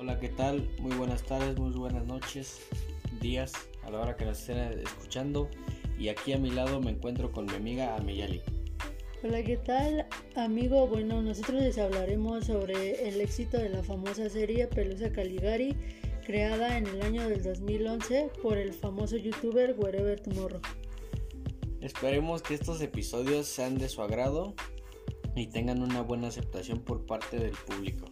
Hola, ¿qué tal? Muy buenas tardes, muy buenas noches, días, a la hora que nos estén escuchando. Y aquí a mi lado me encuentro con mi amiga Ameyali. Hola, ¿qué tal, amigo? Bueno, nosotros les hablaremos sobre el éxito de la famosa serie Pelusa Caligari, creada en el año del 2011 por el famoso youtuber Wherever Tomorrow. Esperemos que estos episodios sean de su agrado y tengan una buena aceptación por parte del público.